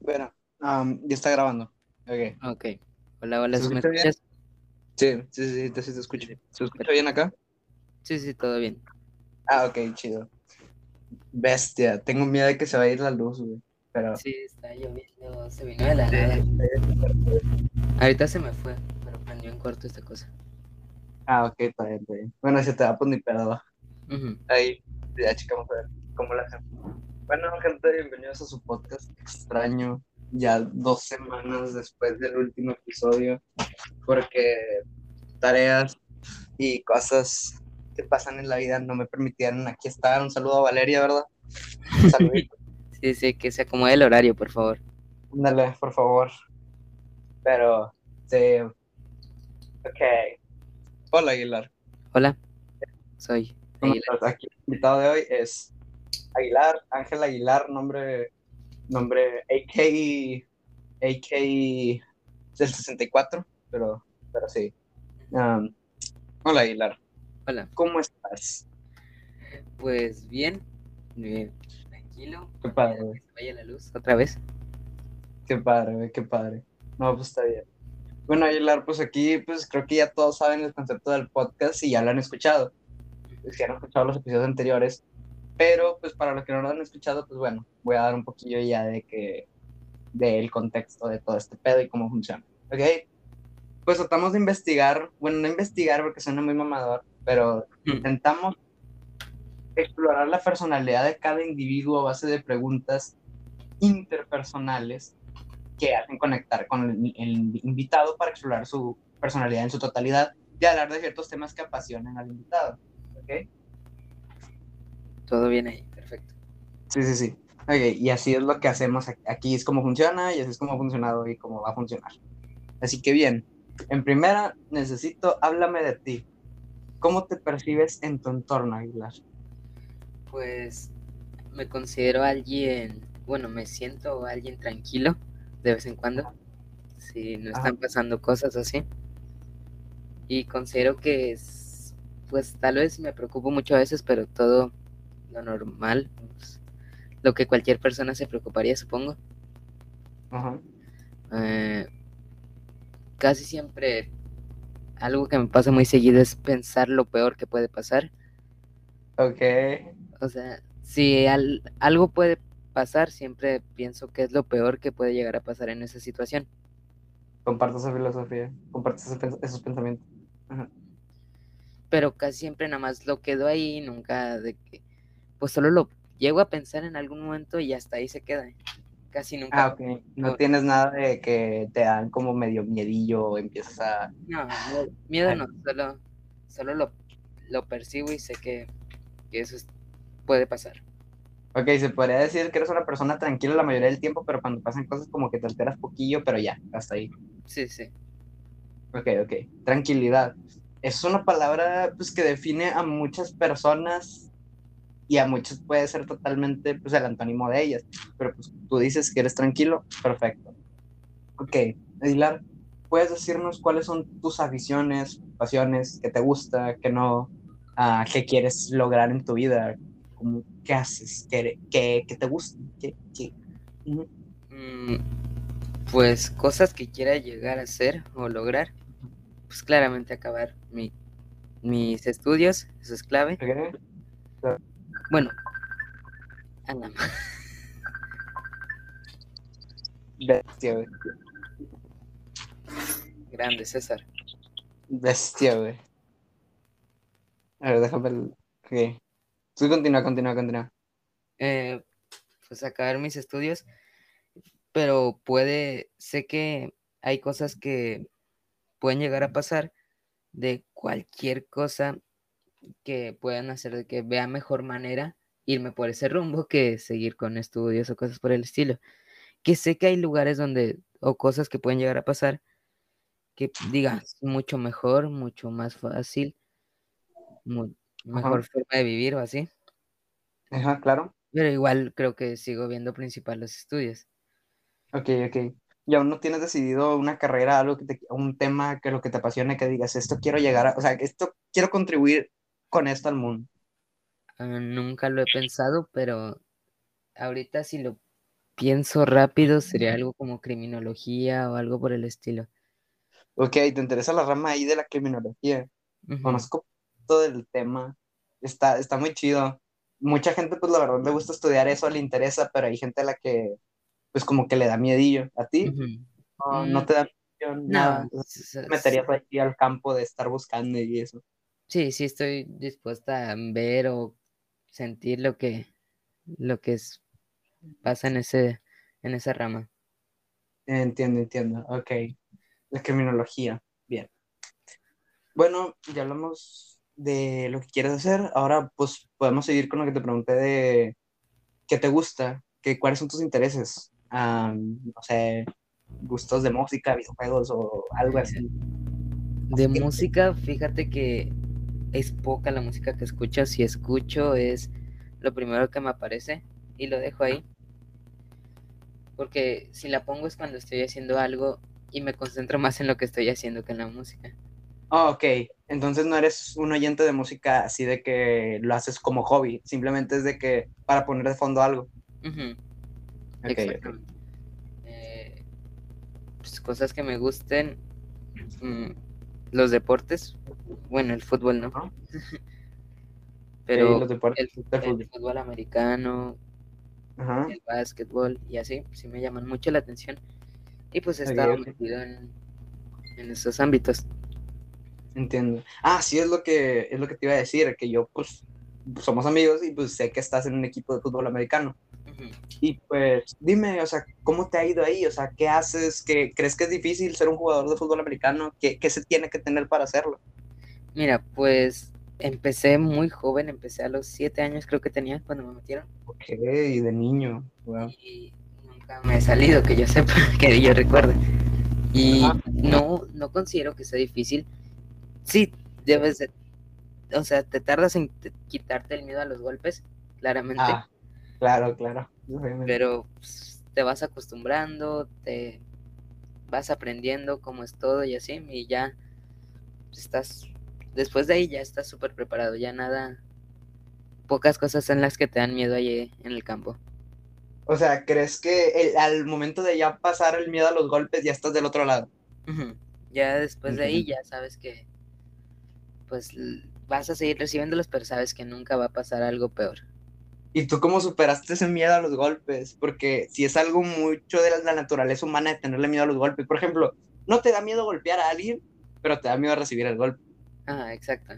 Bueno, am, ya está grabando. Ok. Ok. Hola, hola, ¿Se ¿sí me bien? escuchas? Sí, sí, sí, sí, te, sí te escucho. ¿Se escucha bien acá? Sí, sí, todo bien. Ah, ok, chido. Bestia, tengo miedo de que se va a ir la luz, güey. Pero. Sí, está lloviendo, se vino de la nada. Ahorita se me fue, pero prendió en corto esta cosa. Ah, ok, está bien, está bien. Bueno, si te va, pues ni pedo. Ujú. Ahí, ya checamos a ver cómo la hacemos. Bueno, gente, bienvenidos a su podcast extraño. Ya dos semanas después del último episodio, porque tareas y cosas que pasan en la vida no me permitieron aquí estar. Un saludo a Valeria, ¿verdad? Un saludito. Sí, sí, que se acomode el horario, por favor. Ándale, por favor. Pero, sí. Ok. Hola, Aguilar. Hola, soy ¿Cómo Aguilar. Aquí el invitado de hoy es Aguilar, Ángel Aguilar, nombre, nombre AK, AK del 64, pero, pero sí. Um, hola, Aguilar. Hola, ¿Cómo estás? pues bien, bien, tranquilo. Qué padre, Que se vaya la luz otra vez. Qué padre, qué padre. No, pues está bien. Bueno, Aguilar, pues aquí, pues creo que ya todos saben el concepto del podcast y ya lo han escuchado. Es que han escuchado los episodios anteriores. Pero, pues para los que no lo han escuchado, pues bueno, voy a dar un poquillo ya de que, del contexto de todo este pedo y cómo funciona. ¿Ok? Pues tratamos de investigar, bueno, no investigar porque suena muy mamador, pero intentamos explorar la personalidad de cada individuo a base de preguntas interpersonales que hacen conectar con el, el invitado para explorar su personalidad en su totalidad y hablar de ciertos temas que apasionan al invitado. ¿Ok? Todo bien ahí, perfecto. Sí, sí, sí. Ok, y así es lo que hacemos aquí. Aquí es como funciona y así es como ha funcionado y cómo va a funcionar. Así que bien, en primera necesito, háblame de ti. ¿Cómo te percibes en tu entorno, Aguilar? Pues me considero alguien, bueno, me siento alguien tranquilo de vez en cuando, si no están Ajá. pasando cosas así. Y considero que es, pues tal vez me preocupo mucho a veces, pero todo lo normal, pues, lo que cualquier persona se preocuparía, supongo. Ajá. Eh, casi siempre algo que me pasa muy seguido es pensar lo peor que puede pasar. Ok. O sea, si al- algo puede pasar, siempre pienso que es lo peor que puede llegar a pasar en esa situación. Comparto esa filosofía, comparto esos pensamientos. Ajá. Pero casi siempre nada más lo quedo ahí, nunca de que, pues solo lo llego a pensar en algún momento y hasta ahí se queda. Casi nunca. Ah, ok. No No. tienes nada de que te dan como medio miedillo o empiezas a... No, miedo- miedo no, solo, solo lo, lo percibo y sé que, que eso es- puede pasar. Ok, se podría decir que eres una persona tranquila la mayoría del tiempo, pero cuando pasan cosas como que te alteras poquillo, pero ya, hasta ahí. Sí, sí. Ok, ok. Tranquilidad. Es una palabra pues, que define a muchas personas y a muchos puede ser totalmente pues, el antónimo de ellas. Pero pues tú dices que eres tranquilo, perfecto. Ok, Aguilar, ¿puedes decirnos cuáles son tus aficiones, pasiones, que te gusta, que no, ah, qué quieres lograr en tu vida? Como, ¿Qué haces? ¿Qué, qué, qué te gusta? ¿Qué, qué? Mm, pues cosas que quiera llegar a hacer o lograr, pues claramente acabar mi, mis estudios, eso es clave. Ok. Bueno, a la ma- Bestia, güey. grande César. Bestia, güey. A ver, déjame el... Ok. Tú continúa, continúa, continúa. Eh, pues acabar mis estudios, pero puede, sé que hay cosas que pueden llegar a pasar de cualquier cosa que puedan hacer de que vea mejor manera irme por ese rumbo que seguir con estudios o cosas por el estilo. Que sé que hay lugares donde, o cosas que pueden llegar a pasar, que digas mucho mejor, mucho más fácil, mejor forma de vivir o así. Ajá, claro. Pero igual creo que sigo viendo principal los estudios. Ok, ok. Y aún no tienes decidido una carrera, algo que te, un tema que lo que te apasione, que digas, esto quiero llegar a, o sea, esto quiero contribuir con esto al mundo. Ah, nunca lo he pensado, pero ahorita si lo pienso rápido, sería algo como criminología o algo por el estilo. Ok, te interesa la rama ahí de la criminología. Conozco todo el tema. Está, está muy chido. Mucha gente, pues la verdad, le gusta estudiar eso, le interesa, pero hay gente a la que, pues como que le da miedillo. ¿A ti? no, no, mm, te da miedo nada. No, meterías ahí al campo de estar buscando y eso. Sí, sí, estoy dispuesta a ver o sentir lo que, lo que es, pasa en, ese, en esa rama. Entiendo, entiendo. Ok. La criminología. Bien. Bueno, ya hablamos de lo que quieres hacer. Ahora, pues, podemos seguir con lo que te pregunté de qué te gusta, qué, cuáles son tus intereses. no sé, gustos de música, videojuegos o algo así. De música, fíjate que es poca la música que escucho. Si escucho es lo primero que me aparece y lo dejo ahí. Porque si la pongo es cuando estoy haciendo algo y me concentro más en lo que estoy haciendo que en la música. Oh, ok, entonces no eres un oyente de música así de que lo haces como hobby, simplemente es de que para poner de fondo algo. Eh, pues, cosas que me gusten, mm, los deportes, bueno, el fútbol no. Pero el, fútbol. americano, el básquetbol y así, sí me llaman mucho la atención. Y pues he estado metido en, esos ámbitos. Entiendo. Ah, sí, es lo que es lo que te iba a decir, que yo pues somos amigos y pues sé que estás en un equipo de fútbol americano. Y pues dime, o sea, ¿cómo te ha ido ahí? O sea, ¿qué haces? ¿Qué, ¿Crees que es difícil ser un jugador de fútbol americano? ¿Qué, ¿Qué, se tiene que tener para hacerlo? Mira, pues empecé muy joven, empecé a los siete años creo que tenía cuando me metieron. Ok, de niño. Y nunca me he salido, que yo sepa, que yo recuerde. Y no, no considero que sea difícil. Sí, debes de, o sea, te tardas en quitarte el miedo a los golpes, claramente. Ah, claro, claro. Pero pues, te vas acostumbrando, te vas aprendiendo cómo es todo y así, y ya estás después de ahí ya estás súper preparado, ya nada, pocas cosas son las que te dan miedo allí en el campo. O sea, ¿crees que al momento de ya pasar el miedo a los golpes ya estás del otro lado? Ya después de ahí ya sabes que pues vas a seguir recibiéndolos, pero sabes que nunca va a pasar algo peor. ¿Y tú cómo superaste ese miedo a los golpes? Porque si es algo mucho de la naturaleza humana de tenerle miedo a los golpes. Por ejemplo, no te da miedo golpear a alguien, pero te da miedo recibir el golpe. Ah, exacto.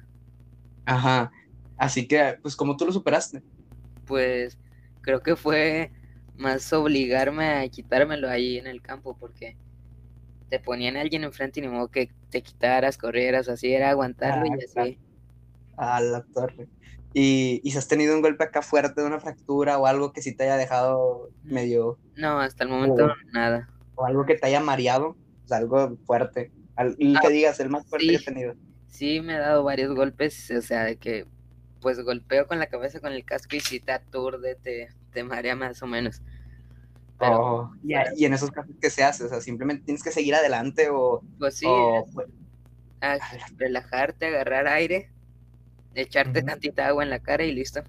Ajá. Así que, pues, ¿cómo tú lo superaste? Pues, creo que fue más obligarme a quitármelo ahí en el campo, porque te ponían a alguien enfrente y ni modo que te quitaras, corrieras, así era aguantarlo y ah, así. A la torre. ¿Y, ¿Y si has tenido un golpe acá fuerte una fractura o algo que sí te haya dejado medio... No, hasta el momento nada. O algo que te haya mareado, o sea, algo fuerte. y que ah, digas, el más fuerte que he tenido sí me he dado varios golpes, o sea, de que pues golpeo con la cabeza con el casco y si te aturde, te, te marea más o menos. Pero, oh, y, en esos casos, ¿qué se hace? O sea, simplemente tienes que seguir adelante o... Pues sí, pues, relajarte, agarrar aire, echarte tantita agua en la cara y listo.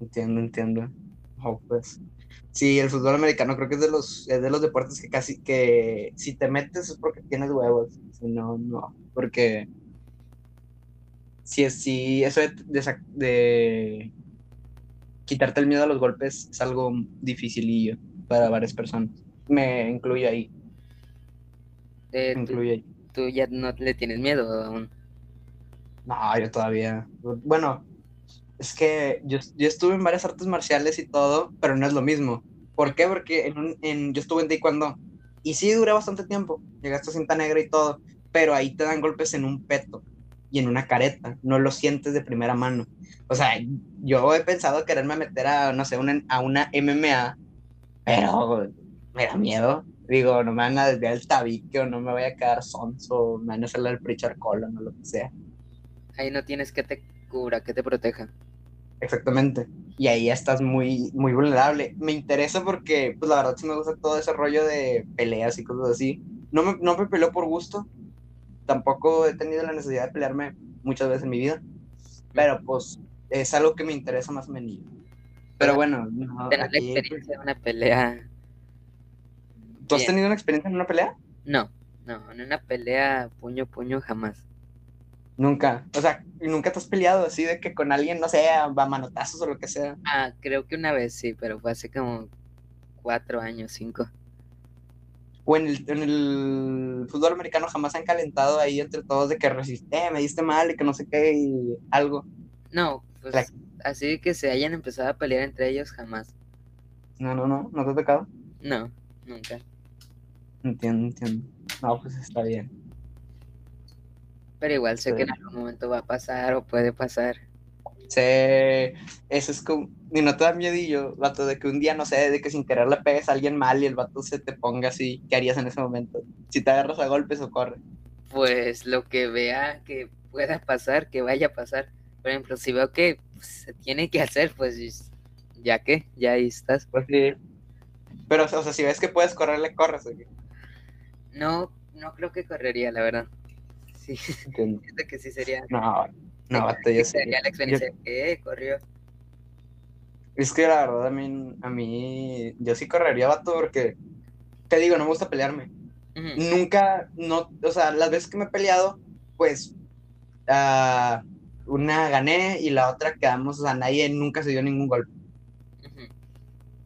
Entiendo, entiendo. Oh, pues. Sí, el fútbol americano creo que es de los, es de los deportes que casi que si te metes es porque tienes huevos. Si no, no. Porque si, si eso de, de, quitarte el miedo a los golpes es algo dificilillo para varias personas. Me incluye ahí. Eh, incluye ahí. ¿Tú ya no le tienes miedo aún? No, yo todavía. Bueno, es que yo, yo, estuve en varias artes marciales y todo, pero no es lo mismo. ¿Por qué? Porque en en, yo estuve en taekwondo y sí duré bastante tiempo. Llegaste a cinta negra y todo, pero ahí te dan golpes en un peto y en una careta. No lo sientes de primera mano. O sea, yo he pensado quererme meter a, no sé, una, a una MMA, pero me da miedo. Digo, no me van a desviar el tabique o no me voy a quedar sonso, me van a hacer el preacher colon o lo que sea. Ahí no tienes que te cubra, que te proteja. Exactamente. Y ahí estás muy, muy vulnerable. Me interesa porque, pues la verdad sí me gusta todo ese rollo de peleas y cosas así. No me, no me peleo por gusto. Tampoco he tenido la necesidad de pelearme muchas veces en mi vida. Pero pues es algo que me interesa más o menos. Pero bueno, no, Tener la aquí, experiencia de una pelea. ¿tú has bien. tenido una experiencia en una pelea? No, no, en una pelea puño puño jamás. Nunca. O sea, ¿y nunca te has peleado así de que con alguien, no sé, a manotazos o lo que sea. Ah, creo que una vez sí, pero fue hace como cuatro años, cinco. O en el, en el fútbol americano jamás han calentado ahí entre todos de que resiste, eh, me diste mal y que no sé qué y algo. No, pues La- así que se hayan empezado a pelear entre ellos jamás. No, no, no, no te ha tocado. No, nunca. Entiendo, entiendo. No, pues está bien. Pero igual sé Sí. que en algún momento va a pasar o puede pasar. Sí, eso es como, ni no te da miedillo, vato, de que un día, no sé, de que sin querer le pegues a alguien mal y el vato se te ponga así, ¿qué harías en ese momento? Si te agarras a golpes o corre. Pues lo que vea que pueda pasar, que vaya a pasar. Por ejemplo, si veo que pues, se tiene que hacer, pues ya que, ya ahí estás. Pues sí. Pero, o sea, si ves que puedes correr, le corres. ¿o qué? No, no creo que correría, la verdad. Sí, siento que sí sería. No, no, sería la experiencia que corrió. Es que la verdad a mí, a mí, yo sí correría, vato, porque, te digo, no me gusta pelearme. Nunca, no, o sea, las veces que me he peleado, pues, ah, una gané y la otra quedamos, o sea, nadie nunca se dio ningún golpe.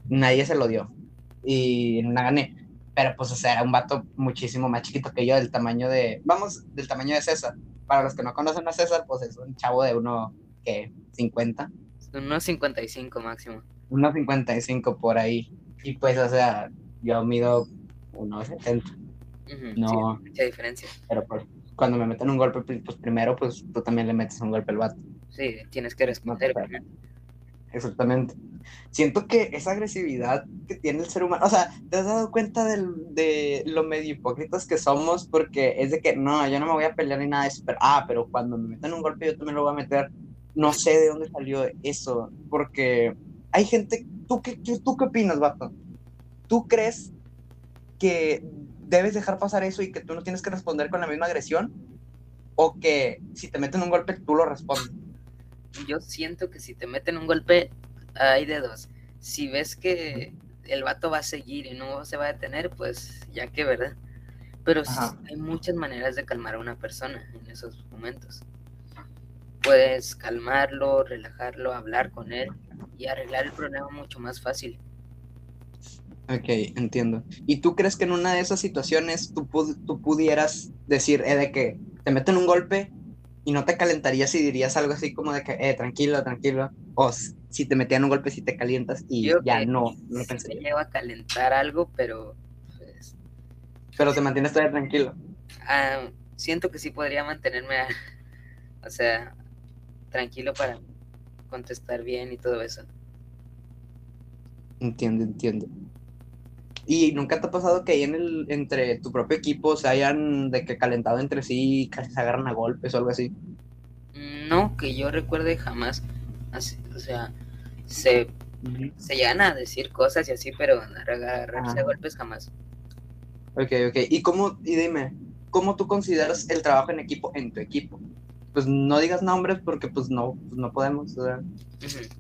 nadie se lo dio. Y una gané. Pero pues, o sea, era un vato muchísimo más chiquito que yo, del tamaño de, vamos, del tamaño de César. Para los que no conocen a César, pues es un chavo de uno, que 50, Unos 55 máximo. unos 55 por ahí. Y pues, o sea, yo mido 1,70. Ujú, No. sí, mucha diferencia. Pero pues, cuando me meten un golpe, pues primero, pues tú también le metes un golpe al vato. Sí, tienes que responder. Exactamente. Siento que esa agresividad que tiene el ser humano, o sea, ¿te has dado cuenta del- de lo medio hipócritas que somos? Porque es de que, no, yo no me voy a pelear ni nada de eso, pero, ah, pero cuando me meten un golpe yo también lo voy a meter. No sé de dónde salió eso, porque hay gente, ¿tú qué, qué- tú qué opinas, vato? ¿Tú crees que debes dejar pasar eso y que tú no tienes que responder con la misma agresión? ¿O que si te meten un golpe tú lo respondes? Yo siento que si te meten un golpe, hay de dos. Si ves que el vato va a seguir y no se va a detener, pues ya que, ¿verdad? Pero sí, hay muchas maneras de calmar a una persona en esos momentos. Puedes calmarlo, relajarlo, hablar con él y arreglar el problema mucho más fácil. Ok, entiendo. ¿Y tú crees que en una de esas situaciones tú, pu- tú pudieras decir, eh, de que te meten un golpe y no te calentarías y dirías algo así como de que, eh, tranquilo, tranquilo? O si te metían un golpe, si te calientas y Yo ya que no, no sí me llevo a calentar algo, pero pues, Pero te mantienes todavía tranquilo. ah, siento que sí podría mantenerme, a- o sea, tranquilo para contestar bien y todo eso. Entiendo, entiendo. ¿Y nunca te ha pasado que ahí en el, entre tu propio equipo se hayan de que calentado entre sí y casi se agarran a golpes o algo así? No, que yo recuerde jamás, así, o sea, se, se llegan a decir cosas y así, pero agarrarse a Ah. golpes jamás. Ok, ok. ¿Y cómo, y dime, cómo tú consideras el trabajo en equipo en tu equipo? Pues no digas nombres porque pues no, pues no podemos, o sea,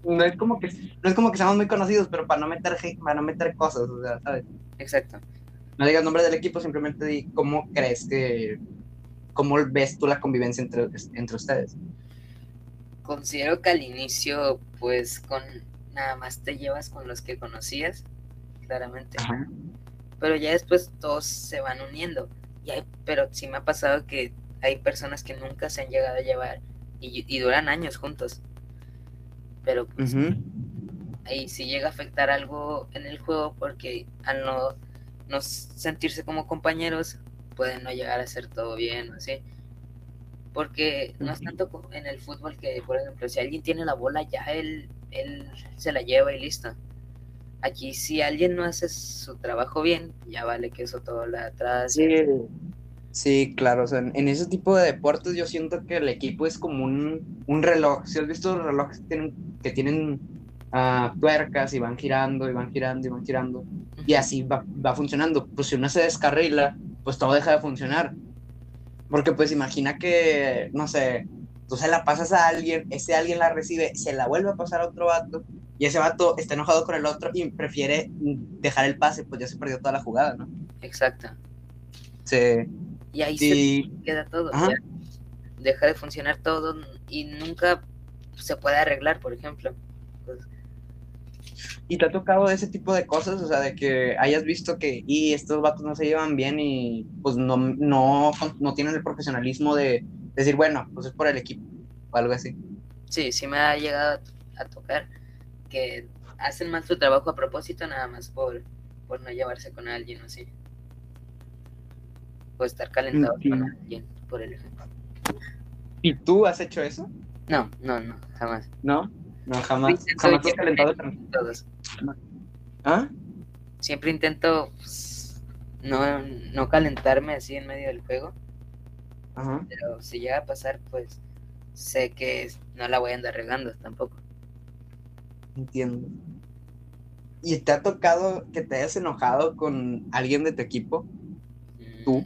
no es como que, no es como que seamos muy conocidos, pero para no meter, para no meter cosas, o sea, ¿sabes? Exacto. No digas nombre del equipo, simplemente di cómo crees que, cómo ves tú la convivencia entre, entre ustedes. Considero que al inicio, pues, con nada más te llevas con los que conocías, claramente. Ajá. pero ya después todos se van uniendo. Y hay, pero sí me ha pasado que hay personas que nunca se han llegado a llevar y, y duran años juntos. Pero pues, Ujú. ahí sí llega a afectar algo en el juego porque al no, no sentirse como compañeros pueden no llegar a hacer todo bien o así. Porque no es tanto en el fútbol que, por ejemplo, si alguien tiene la bola, ya él, él se la lleva y listo. Aquí si alguien no hace su trabajo bien, ya vale que eso todo la atrás. Sí, sí, claro. O sea, en, ese tipo de deportes yo siento que el equipo es como un, un reloj. Si has visto los relojes que tienen, que tienen ah, tuercas y van girando y van girando y van girando. Y así va, va funcionando. Pues si uno se descarrila, pues todo deja de funcionar. Porque pues imagina que, no sé, tú se la pasas a alguien, ese alguien la recibe, se la vuelve a pasar a otro vato y ese vato está enojado con el otro y prefiere dejar el pase, pues ya se perdió toda la jugada, ¿no? Exacto. Sí. Y ahí Y, se queda todo. Deja de funcionar todo y nunca se puede arreglar, por ejemplo. Pues, y te ha tocado ese tipo de cosas, o sea, de que hayas visto que y estos vatos no se llevan bien y pues no, no, no tienen el profesionalismo de decir, bueno, pues es por el equipo o algo así. sí, sí me ha llegado a, tocar que hacen mal su trabajo a propósito nada más por, por no llevarse con alguien o así. O estar calentado con alguien, por el ejemplo. ¿Y tú has hecho eso? No, no, no, jamás. No, no, jamás. Intento Jamás has siempre- calentado Todos. ¿Ah? Siempre intento pues, no, no calentarme así en medio del juego, Ajá. pero si llega a pasar, pues sé que no la voy a andar regando tampoco. Entiendo. ¿Y te ha tocado que te hayas enojado con alguien de tu equipo Mm, ¿Tú?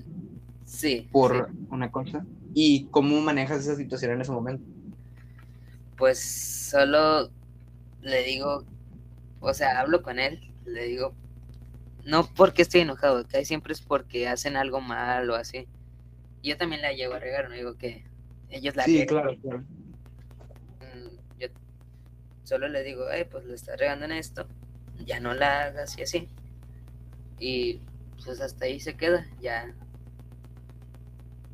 Sí. por sí. una cosa? ¿Y cómo manejas esa situación en ese momento? Pues solo le digo, o sea, hablo con él, le digo, no porque estoy enojado, que siempre es porque hacen algo mal o así. Yo también la llego a regar, no digo que ellos la riegan. claro, claro. Mm, Yo solo le digo, eh, pues le estás regando en esto, ya no la hagas y así. Y pues hasta ahí se queda, ya.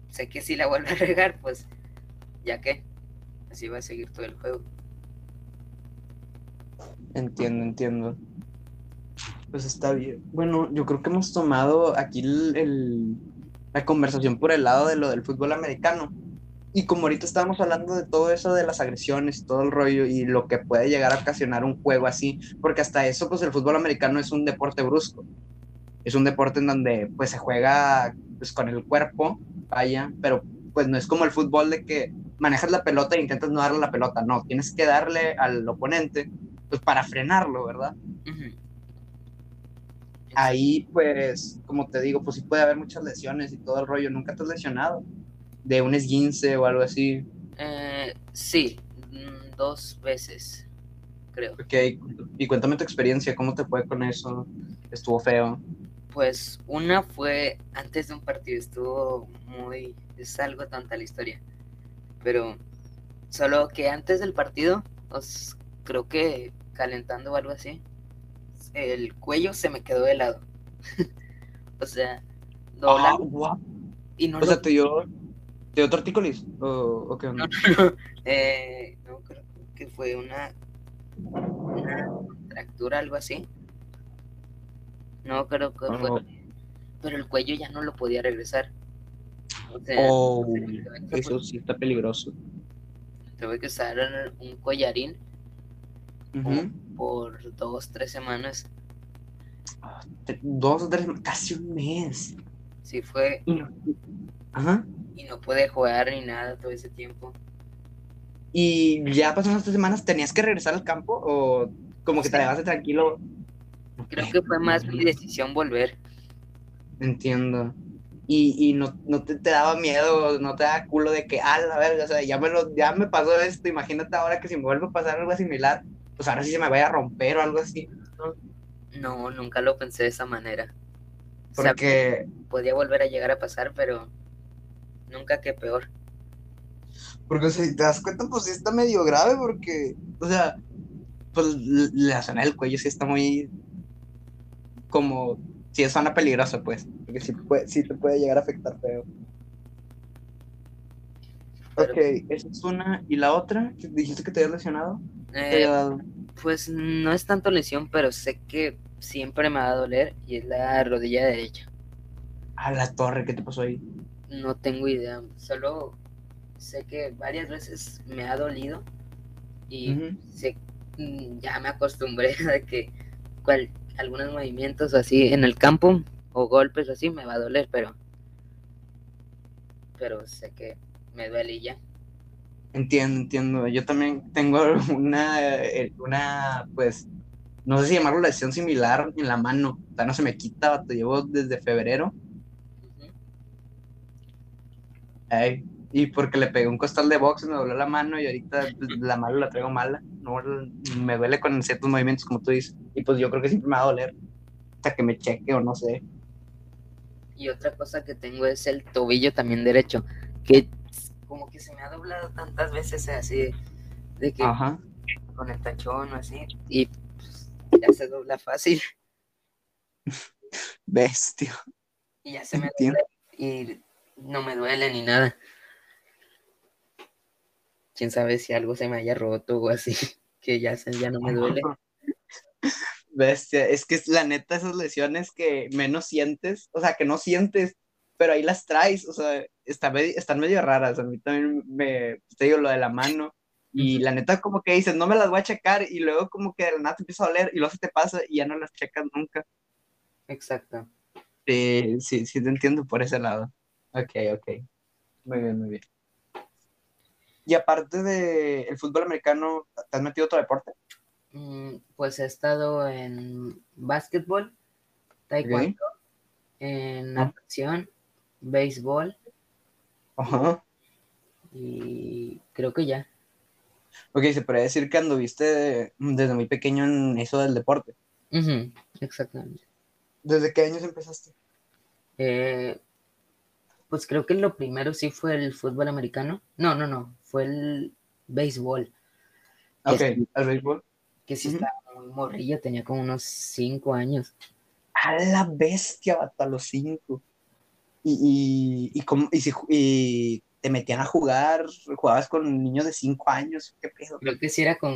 Sé que si la vuelve a regar, pues ya que, así va a seguir todo el juego. Entiendo, entiendo. Pues está bien. Bueno, yo creo que hemos tomado aquí el, la conversación por el lado de lo del fútbol americano. Y como ahorita estábamos hablando de todo eso de las agresiones todo el rollo y lo que puede llegar a ocasionar un juego así, porque hasta eso, pues el fútbol americano es un deporte brusco. Es un deporte en donde pues se juega pues con el cuerpo, vaya, pero pues no es como el fútbol de que manejas la pelota e intentas no darle la pelota, no, tienes que darle al oponente pues para frenarlo, ¿verdad? Ahí, pues, como te digo, pues sí puede haber muchas lesiones y todo el rollo. ¿Nunca te has lesionado? De un esguince o algo así. Eh, sí, mm, dos veces, creo. Ok, y cuéntame tu experiencia, ¿cómo te fue con eso? ¿Estuvo feo? Pues una fue antes de un partido, estuvo muy... Es algo tonta la historia. Pero solo que antes del partido, os, creo que calentando o algo así, el cuello se me quedó helado. o sea, doblar Ah, guau. y no O lo- sea, ¿te dio, te dio tortícolis? ¿O, o qué onda? no, no, eh, no, creo que fue una, una fractura, algo así. No creo que fue. Oh. Pero el cuello ya no lo podía regresar. O sea, Oh, eso sí está peligroso. tuve que usar un collarín por dos, tres semanas. Te- Dos o tres, casi un mes. Sí fue, Y no- Ajá. y no pude jugar ni nada todo ese tiempo. Y ya pasaron estas semanas, ¿tenías que regresar al campo o como que te llevaste tranquilo? Creo que fue más mi decisión volver. Entiendo. Y, y no, no te, te daba miedo, no te daba culo de que, ah, la verga, o sea, ya me, lo, ya me pasó esto, imagínate ahora que si me vuelve a pasar algo similar, pues ahora sí se me vaya a romper o algo así. No, nunca lo pensé de esa manera. O sea, Porque, podía volver a llegar a pasar, pero nunca que peor. porque o sea, si te das cuenta, pues sí está medio grave porque, o sea, pues la zona del cuello sí está muy, como, sí es zona peligrosa, pues, porque sí, puede, sí te puede llegar a afectar feo. Pero- Ok, esa es una. ¿Y la otra? ¿Que ¿Dijiste que te habías lesionado? ¿Te Eh, dado? pues no es tanto lesión, pero sé que siempre me va a doler y es la rodilla derecha. A la torre, ¿qué te pasó ahí? No tengo idea, solo sé que varias veces me ha dolido y Ujú. sé, mm, ya me acostumbré a que cual, algunos movimientos así en el campo o golpes así me va a doler, pero pero sé que me duele y ya. Entiendo, entiendo. Yo también tengo una, eh, una, pues, no sé si llamarlo lesión similar en la mano. O sea, no se me quita, te llevo desde febrero. Ey, y porque le pegué un costal de box me dobló la mano y ahorita pues, la mano la traigo mala. No, me duele con ciertos movimientos, como tú dices. Y pues yo creo que siempre me va a doler hasta que me cheque o no sé. Y otra cosa que tengo es el tobillo también derecho, que como que se me ha doblado tantas veces así, de que con el tachón o así, y pues, ya se dobla fácil. Bestia. Y ya se me dobla y no me duele ni nada. Quién sabe si algo se me haya roto o así, que ya, ya no me duele. Bestia, es que la neta esas lesiones que menos sientes, o sea, que no sientes, pero ahí las traes, o sea, está, están medio raras. A mí también me, te digo, lo de la mano. Y la neta, como que dices, no me las voy a checar, y luego, como que de la nada te empieza a doler, y luego se te pasa, y ya no las checas nunca. Exacto. Sí, sí, sí, te entiendo por ese lado. Ok, ok. Muy bien, muy bien. Y aparte del el fútbol americano, ¿te has metido otro deporte? Mm, pues he estado en básquetbol, taekwondo, en ah. natación, béisbol. Ajá. Y creo que ya. Ok, se podría decir que anduviste desde muy pequeño en eso del deporte. exactamente. ¿Desde qué años empezaste? Eh, pues creo que lo primero sí fue el fútbol americano. No, no, no, fue el béisbol. Ok, el béisbol. Que sí estaba muy morrillo, tenía como unos cinco años. A la bestia, hasta los cinco. Y, y, y, y, te metían a jugar, jugabas con niños de cinco años, ¿qué pedo? Creo que sí era con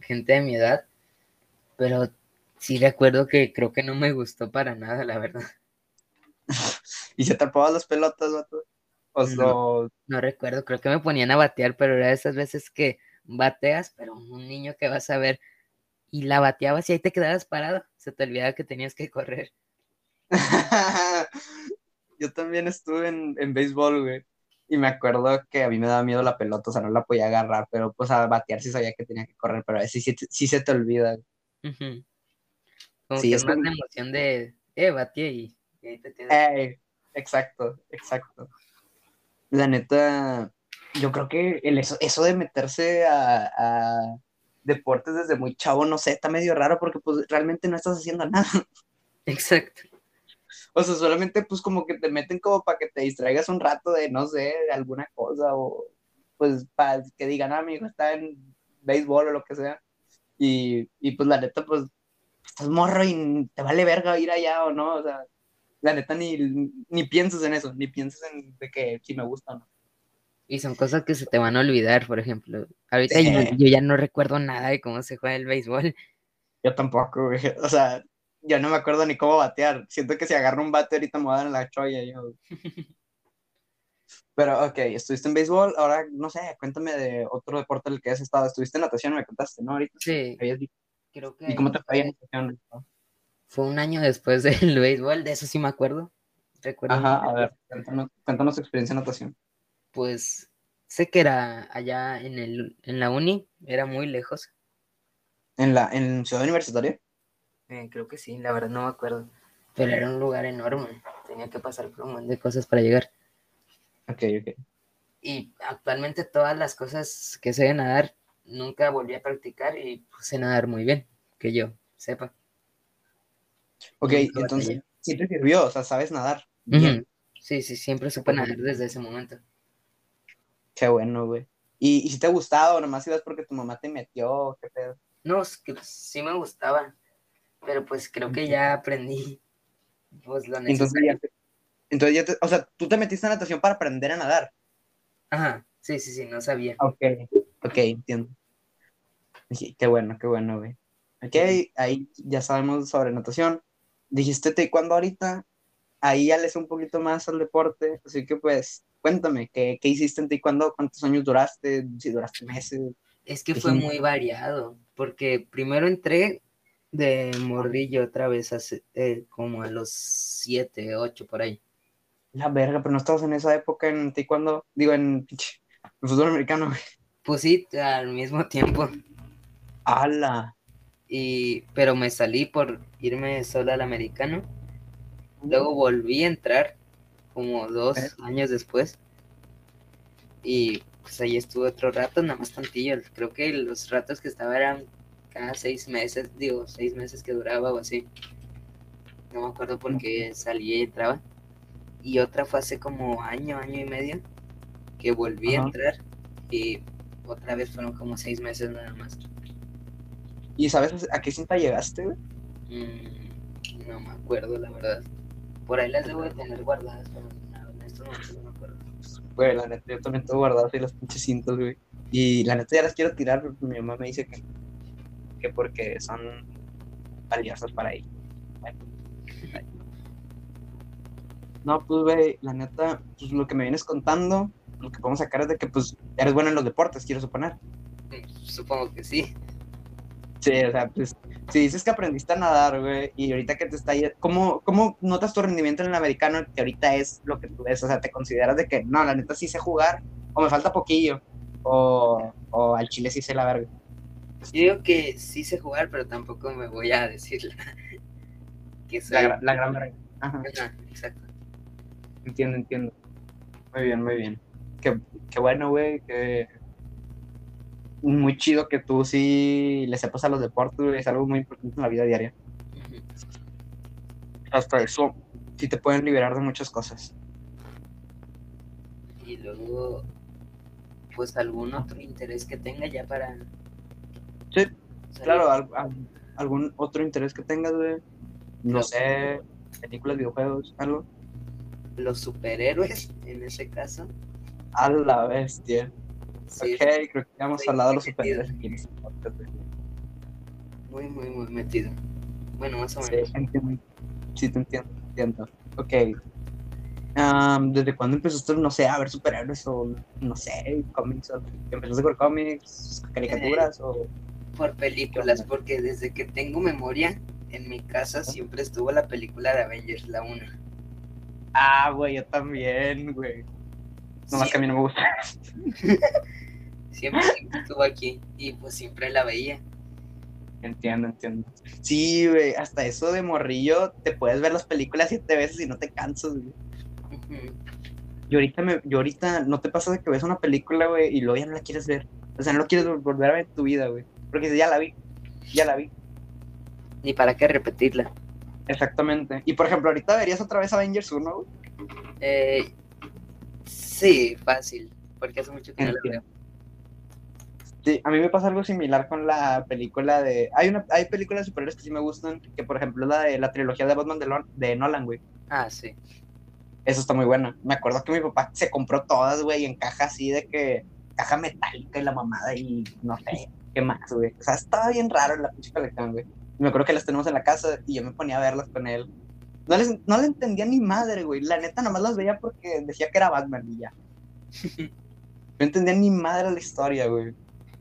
gente de mi edad, pero sí recuerdo que creo que no me gustó para nada, la verdad. ¿Y se atrapaban las pelotas, vato? O no, no, recuerdo, creo que me ponían a batear, pero era de esas veces que bateas, pero un niño que vas a ver y la bateabas y ahí te quedabas parado, se te olvidaba que tenías que correr. Yo también estuve en, en béisbol, güey. Y me acuerdo que a mí me daba miedo la pelota, o sea, no la podía agarrar, pero pues a batear sí sabía que tenía que correr, pero a veces sí, sí, se te olvida. Como sí, que es más la emoción de, eh, batí y exacto, exacto. La neta, yo creo que el eso, eso de meterse a, deportes desde muy chavo, no sé, está medio raro porque pues realmente no estás haciendo nada. Exacto. O sea, solamente pues como que te meten como para que te distraigas un rato de, no sé, de alguna cosa o pues para que digan, ah, mi hijo está en béisbol o lo que sea. Y, y pues la neta, pues estás morro y te vale verga ir allá o no, o sea, la neta ni, ni piensas en eso, ni piensas en de que si me gusta o no. Y son cosas que se te van a olvidar, por ejemplo. Ahorita yo, ya no recuerdo nada de cómo se juega el béisbol. Yo tampoco, güey. O sea, yo no me acuerdo ni cómo batear. Siento que si agarro un bate ahorita me voy a dar en la cholla. Yo. Pero, ok, estuviste en béisbol. Ahora, no sé, cuéntame de otro deporte en el que has estado. Estuviste en natación, me contaste, ¿no? Ahorita. Sí. Creo que... ¿Y cómo te fue en natación? Fue un año después del béisbol, de eso sí me acuerdo. Recuerdo Ajá, a ver, cuéntanos, tu experiencia en natación. Pues sé que era allá en, el, en la uni, era muy lejos. ¿En la en Ciudad Universitaria? Eh, creo que sí, la verdad no me acuerdo. Pero era un lugar enorme, tenía que pasar por un montón de cosas para llegar. Ok, ok. Y actualmente todas las cosas que sé nadar, nunca volví a practicar y sé nadar muy bien, que yo sepa. Ok, entonces sí te sirvió, o sea, sabes nadar. Sí, sí, siempre supe nadar desde ese momento. Qué bueno, güey. ¿Y, si te ha gustado o nomás ibas porque tu mamá te metió? ¿Qué pedo? No, es que sí me gustaba, pero pues creo que ya aprendí pues, lo Entonces ya, entonces ya te, o sea, tú te metiste en natación para aprender a nadar. Ajá, sí, sí, sí, no sabía. Ok, ok, entiendo. qué bueno, qué bueno, güey. Ok, ahí ya sabemos sobre natación dijiste taekwondo ahorita, ahí ya le un poquito más al deporte, así que pues cuéntame, ¿qué, qué hiciste en taekwondo? ¿Cuántos años duraste? Si duraste meses. Es que fue muy variado, porque primero entré de mordillo otra vez hace, eh, como a los siete, ocho por ahí. La verga, pero no estabas en esa época en taekwondo, digo en, en fútbol americano. Pues sí, al mismo tiempo. ¡Hala! Y, pero me salí por irme solo al americano. Luego volví a entrar como dos años después. Y pues ahí estuve otro rato, nada más tantillo. Creo que los ratos que estaba eran cada seis meses, digo, seis meses que duraba o así. No me acuerdo por qué salía y entraba. Y otra fue hace como año, año y medio, que volví a entrar y otra vez fueron como seis meses nada más. ¿Y sabes a qué cinta llegaste, güey? Mm, no me acuerdo, la verdad. Por ahí las debo de tener guardadas, pero no, en estos momentos no me acuerdo. Güey, la neta, yo también tengo guardadas ahí las pinches cintas, güey. Y la neta ya las quiero tirar, pero mi mamá me dice que, que porque son valiosas para ella. Bueno. No, pues, güey, la neta, pues lo que me vienes contando, lo que podemos sacar es de que, pues, eres bueno en los deportes, quiero suponer. Mm, Supongo que sí. Sí, o sea, pues, si dices que aprendiste a nadar, güey, y ahorita que te está yendo, ¿cómo, ¿cómo notas tu rendimiento en el americano que ahorita es lo que tú ves? O sea, ¿te consideras de que, no, la neta sí sé jugar, o me falta poquillo, o, o al chile sí sé la verga? Yo digo que sí sé jugar, pero tampoco me voy a decir que soy... La, gra- la gran verga. Ajá, Ajá, exacto. entiendo, entiendo. Muy bien, muy bien. Qué, qué bueno, güey, que... Muy chido que tú sí le sepas a los deportes, es algo muy importante en la vida diaria. Hasta eso, sí te pueden liberar de muchas cosas. Y luego, pues algún otro interés que tenga ya para... Sí. Claro, al- al- algún otro interés que tengas, güey. No sé, películas, videojuegos, algo. Los superhéroes, en ese caso. A la bestia. Sí, ok, creo que ya hemos sí, hablado de los sí, superhéroes aquí en este podcast, muy, muy, muy metido. Bueno, más o Sí, menos. entiendo. Sí, te entiendo, entiendo. Ok. ¿Desde cuándo empezaste, no sé, a ver superhéroes o, no sé, cómics? O, ¿Empezaste con cómics, caricaturas o...? Por películas, porque desde que tengo memoria, en mi casa siempre estuvo la película de Avengers, la 1. Ah, güey, yo también, güey. Nomás que a mí no me gusta. Siempre, siempre estuvo aquí y pues siempre la veía. Entiendo, entiendo. Sí, güey, hasta eso de morrillo, te puedes ver las películas siete veces y no te cansas, güey. Ujú. Y ahorita, me, yo ahorita, ¿no te pasa de que ves una película, güey, y luego ya no la quieres ver? O sea, no lo quieres vol- volver a ver en tu vida, güey. Porque ya la vi, ya la vi. Ni para qué repetirla. Exactamente. Y por ejemplo, ahorita verías otra vez Avengers 1, güey. Eh, sí, fácil, porque hace mucho que no la veo. Sí, a mí me pasa algo similar con la película de... Hay una hay películas de superhéroes que sí me gustan, que por ejemplo la de la trilogía de Batman de, Lon- de Nolan, güey. Ah, sí. Eso está muy buena. Me acuerdo que mi papá se compró todas, güey, en caja así de que... Caja metálica y la mamada y no sé, qué más, güey. O sea, estaba bien raro la pinche colección, güey. Y me acuerdo que las tenemos en la casa y yo me ponía a verlas con él. No, les, no le entendía ni madre, güey. La neta, nomás las veía porque decía que era Batman y ya. No entendía ni madre la historia, güey.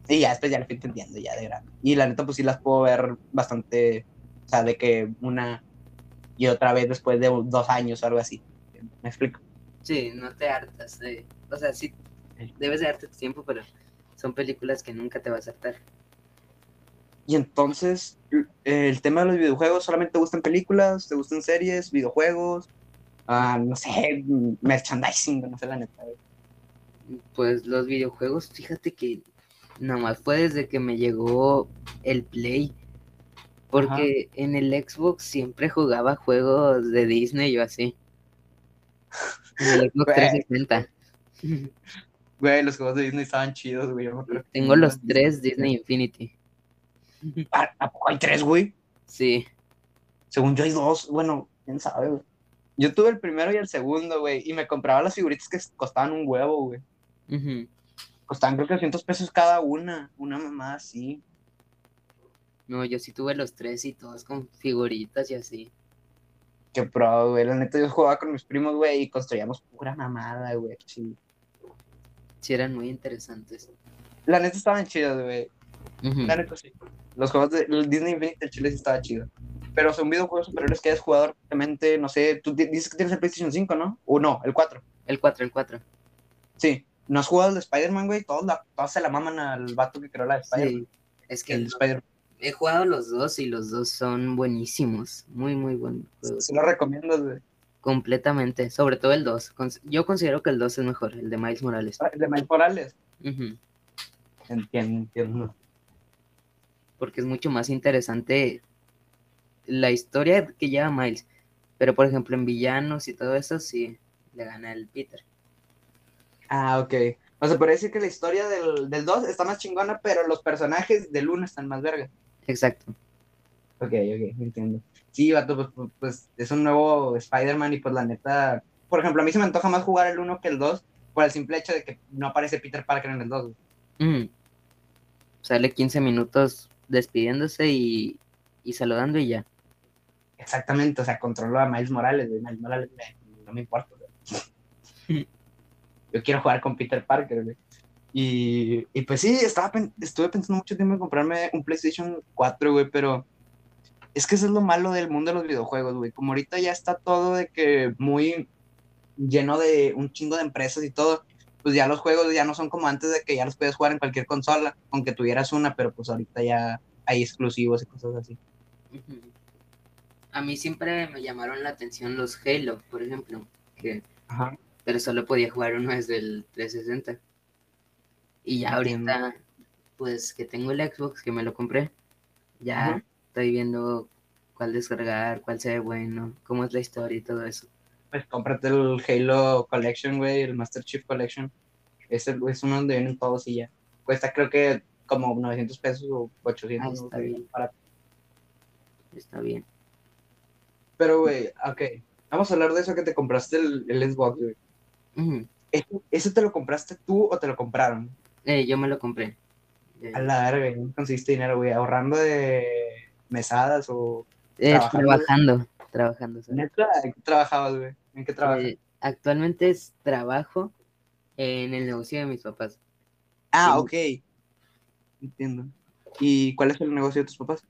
Y ya después ya la fui entendiendo ya de grande. Y la neta, pues sí las puedo ver bastante, o sea, de que una y otra vez después de dos años o algo así. ¿Me explico? Sí, no te hartas de... O sea, sí, debes de darte tu tiempo, pero son películas que nunca te vas a hartar. Y entonces, el tema de los videojuegos, ¿solamente te gustan películas? ¿Te gustan series, videojuegos? Ah, no sé, merchandising, no sé la neta. Pues los videojuegos, fíjate que nomás fue desde que me llegó el Play. Porque en el Xbox siempre jugaba juegos de Disney o así. En el Xbox Güey. 360. Güey, los juegos de Disney estaban chidos, güey. Tengo los tres Disney Infinity. ¿A, ¿A poco hay tres, güey? Sí. Según yo hay dos, bueno, quién sabe, güey. Yo tuve el primero y el segundo, güey, y me compraba las figuritas que costaban un huevo, güey. Ujú. Costaban creo que 200 pesos cada una, una mamá así. No, yo sí tuve los tres y todos con figuritas y así. Qué pro, güey. La neta, yo jugaba con mis primos, güey, y construíamos pura mamada, güey. Sí. Sí, eran muy interesantes. La neta estaban chidos, güey. Ujú. La neta sí. Los juegos de el Disney Infinity del Chile sí estaba chido. Pero son videojuegos superiores que hayas jugado realmente, no sé, tú di- dices que tienes el PlayStation 5, ¿no? O no, el 4. El 4, el 4. Sí. ¿No has jugado el de Spider-Man, güey? Todos, la- todos se la maman al vato que creó la de Spider-Man. Sí. Es que el he jugado los dos y los dos son buenísimos. Muy, muy buenos juegos. Sí lo recomiendo, güey. Completamente, sobre todo el 2. Cons- Yo considero que el 2 es mejor, el de Miles Morales. Ah, De Miles Morales. Ujú, Entiendo, entiendo. Porque es mucho más interesante la historia que lleva Miles. Pero, por ejemplo, en villanos y todo eso, sí, le gana el Peter. Ah, ok. O sea, podría decir que la historia del, del 2 está más chingona, pero los personajes del 1 están más verga. Exacto. Ok, ok, entiendo. Sí, vato, pues, pues, pues, es un nuevo Spider-Man y pues la neta, por ejemplo, a mí se me antoja más jugar el 1 que el 2 por el simple hecho de que no aparece Peter Parker en el 2. güey. Ujú. Sale 15 minutos despidiéndose y, y saludando y ya. Exactamente, o sea, controlo a Miles Morales. Miles Morales me- no me importa. Yo quiero jugar con Peter Parker, güey. Y, y pues sí, estaba, estuve pensando mucho tiempo en comprarme un PlayStation 4, güey, pero es que eso es lo malo del mundo de los videojuegos, güey. Como ahorita ya está todo de que muy lleno de un chingo de empresas y todo, pues ya los juegos ya no son como antes de que ya los puedes jugar en cualquier consola, aunque tuvieras una, pero pues ahorita ya hay exclusivos y cosas así. A mí siempre me llamaron la atención los Halo, por ejemplo, que, Ajá. Pero solo podía jugar uno desde el 360. Y ya Entiendo. ahorita, pues que tengo el Xbox, que me lo compré, ya estoy viendo cuál descargar, cuál se ve bueno, cómo es la historia y todo eso. pues cómprate el Halo Collection, güey, el Master Chief Collection. Ese es uno donde vienen todos y ya. Cuesta creo que como 900 pesos o 800. Ah, está bien. barato. Está bien. Pero, güey, ok. Vamos a hablar de eso que te compraste el, el Xbox, güey. ¿Eso, eso te lo compraste tú o te lo compraron? Eh, yo me lo compré. Eh, A la verga, ¿en qué consiste dinero, güey? ¿Ahorrando de mesadas o...? eh, trabajando. trabajando. ¿En qué trabajabas, güey? ¿En qué trabajas? Eh, actualmente es trabajo en el negocio de mis papás. ah, sí. ok. Entiendo. ¿Y cuál es el negocio de tus papás?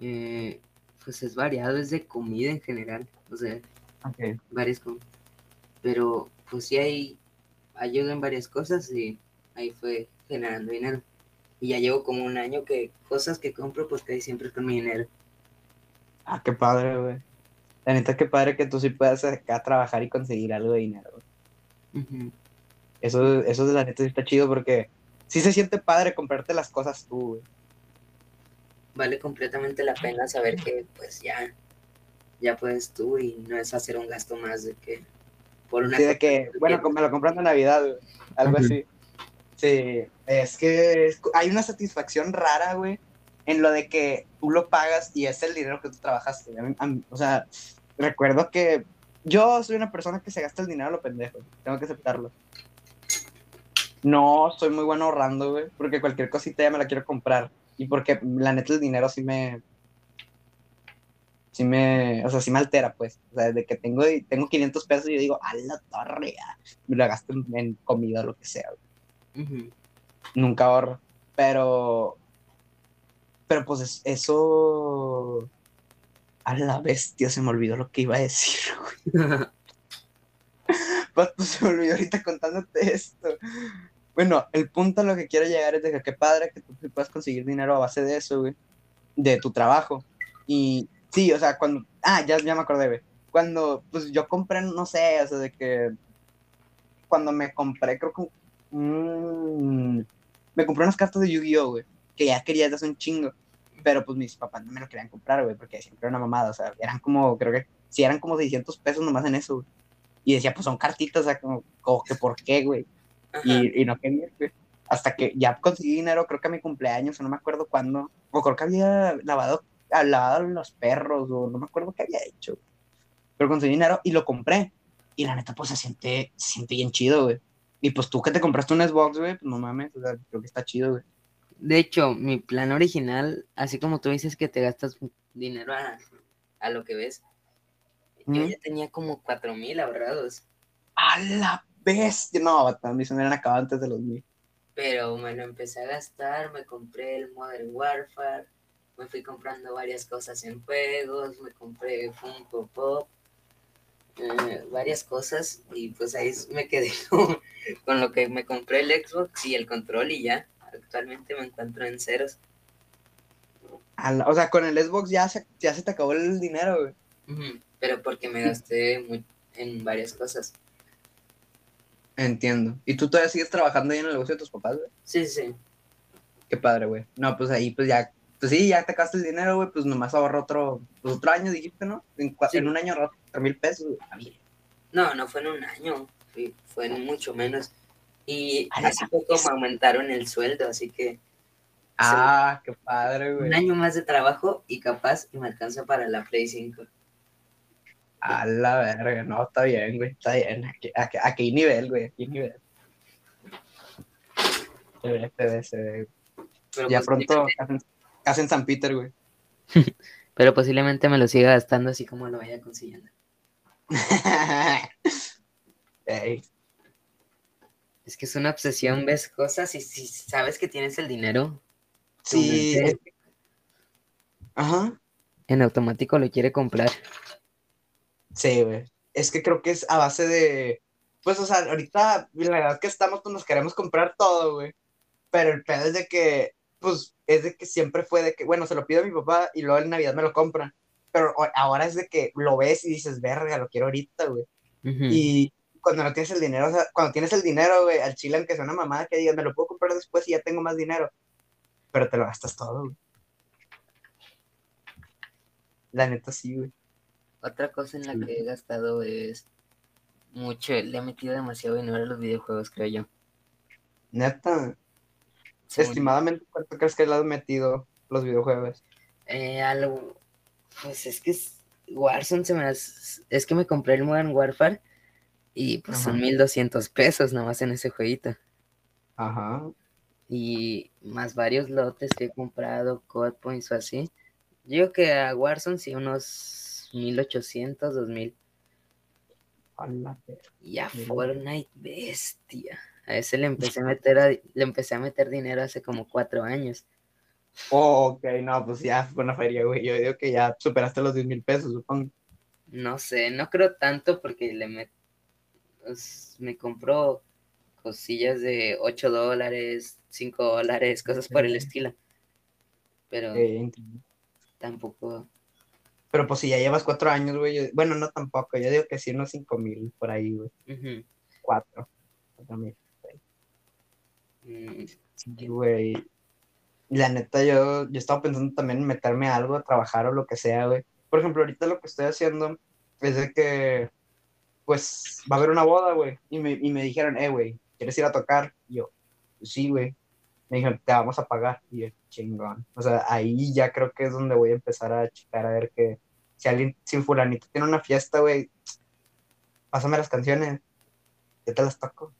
Eh, pues es variado, es de comida en general, o sea, varias com- Pero pues sí hay ayuda en varias cosas y ahí fue generando dinero. Y ya llevo como un año que cosas que compro pues casi siempre es con mi dinero. Ah, qué padre, güey. La neta, qué padre que tú sí puedas acá trabajar y conseguir algo de dinero. Ujú. Eso, eso de la neta sí está chido porque sí se siente padre comprarte las cosas tú, güey. Vale completamente la pena saber que pues ya, ya puedes tú y no es hacer un gasto más de que por una Sí, de que, bueno, me lo compraron en Navidad, güey. Algo así. Sí, es que es- hay una satisfacción rara, güey, en lo de que tú lo pagas y es el dinero que tú trabajaste. A mí- a mí- o sea, recuerdo que yo soy una persona que se gasta el dinero a lo pendejo. Tengo que aceptarlo. No soy muy bueno ahorrando, güey, porque cualquier cosita ya me la quiero comprar. Y porque la neta el dinero sí me. Sí me. O sea, sí me altera, pues. O sea, desde que tengo, tengo 500 pesos y yo digo, a la torre, ya. Me lo gasto en, en comida o lo que sea, güey Ujú. nunca ahorro. Pero, pero pues es- eso, a la bestia se me olvidó lo que iba a decir, güey. Pato, se me olvidó ahorita contándote esto. Bueno, el punto a lo que quiero llegar es de que qué padre que tú puedas conseguir dinero a base de eso, güey, de tu trabajo. Y sí, o sea, cuando, ah, ya, ya me acordé, güey. Cuando, pues yo compré, no sé, o sea, de que cuando me compré, creo que mm, me compré unas cartas de Yu-Gi-Oh, güey, que ya quería desde hace un chingo, pero pues mis papás no me lo querían comprar, güey, porque siempre era una mamada, o sea, eran como, creo que, sí, eran como 600 pesos nomás en eso, güey. Y decía, pues son cartitas, o sea, como, como que por qué, güey, y, y no quería, güey. Hasta que ya conseguí dinero, creo que a mi cumpleaños, o no me acuerdo cuándo, o creo que había lavado, ah, lavado los perros, o no me acuerdo qué había hecho, pero conseguí dinero y lo compré. Y la neta, pues se siente, se siente bien chido, güey. Y pues tú que te compraste un Xbox, güey, pues no mames, o sea, creo que está chido, güey. De hecho, mi plan original, así como tú dices que te gastas dinero a, a lo que ves, yo ya tenía como cuatro mil ahorrados, ¡A la bestia! No, mí se me hubieran acabado antes de los mil. pero me lo empecé a gastar, me compré el Modern Warfare, me fui comprando varias cosas en juegos, me compré Funko Pop, eh, varias cosas, y pues ahí me quedé con, con lo que me compré el Xbox y el control y ya, actualmente me encuentro en ceros. La- o sea, con el Xbox ya se, ya se te acabó el dinero, güey. Pero porque me gasté mu- en varias cosas. Entiendo. ¿Y tú todavía sigues trabajando ahí en el negocio de tus papás, güey? Sí, sí. Qué padre, güey. No, pues ahí, pues ya, pues sí, ya te gastaste el dinero, güey, pues nomás ahorra otro, pues otro año, dijiste, ¿no? En, Sí. en un año ahorras cuatro mil pesos, güey. Ah. No, no fue en un año, fue, en mucho menos. Y A la hace poco me aumentaron el sueldo, así que Ah, qué padre, güey. un año más de trabajo y capaz y me alcanza para la Play 5. A la verga, no, está bien, güey, está bien. Aquí hay nivel, güey, aquí hay nivel. Se ve, se ve, se ve. Pero Ya pronto, posiblemente- casi en- casi en San Peter, güey. Pero posiblemente me lo siga gastando así como lo vaya consiguiendo. Es que es una obsesión, ves cosas y si sabes que tienes el dinero, sí. mente- es- Ajá. en automático lo quiere comprar. Sí, güey. Es que creo que es a base de. Pues, o sea, ahorita, la edad que estamos, pues nos queremos comprar todo, güey. Pero el pedo es de que, pues, es de que siempre fue de que, bueno, se lo pido a mi papá y luego en Navidad me lo compran. Pero ahora es de que lo ves y dices, verga, lo quiero ahorita, güey. Y cuando no tienes el dinero, o sea, cuando tienes el dinero, güey, al chile, aunque sea una mamada que diga, me lo puedo comprar después y ya tengo más dinero. Pero te lo gastas todo, güey. La neta sí, güey. Otra cosa en la que he gastado es mucho, le he metido demasiado dinero a los videojuegos, creo yo. Neta. Estimadamente, ¿cuánto crees que le has metido los videojuegos? Eh, algo, pues es que es- Warzone se me hace- es que me compré el Modern Warfare y pues son Ajá. 1200 pesos nomás en ese jueguito. Ajá. Y más varios lotes que he comprado, code points o así. Yo que a Warzone sí unos 1800, 2000. A la verga. Y a. Fortnite, bestia. A ese le empecé a meter, a- le empecé a meter dinero hace como cuatro años. Oh, ok, no, pues ya fue una feria, güey. Yo digo que ya superaste los 10 mil pesos, supongo. No sé, no creo tanto porque le pues, me compró cosillas de 8 dólares, 5 dólares, cosas por el estilo. Pero tampoco. Pero pues si ya llevas cuatro años, güey. yo- Bueno, no tampoco. Yo digo que sí, unos 5 mil por ahí, güey. Cuatro. Cuatro mil. Sí, güey. La neta, yo, yo estaba pensando también en meterme a algo, a trabajar o lo que sea, güey. Por ejemplo, ahorita lo que estoy haciendo es de que, pues, va a haber una boda, güey. Y me, y me dijeron, eh, güey, ¿quieres ir a tocar? Y yo, sí, güey. Me dijeron, te vamos a pagar. Y yo, chingón. O sea, ahí ya creo que es donde voy a empezar a checar a ver que si alguien, si fulanito tiene una fiesta, güey, pásame las canciones. Yo te las toco.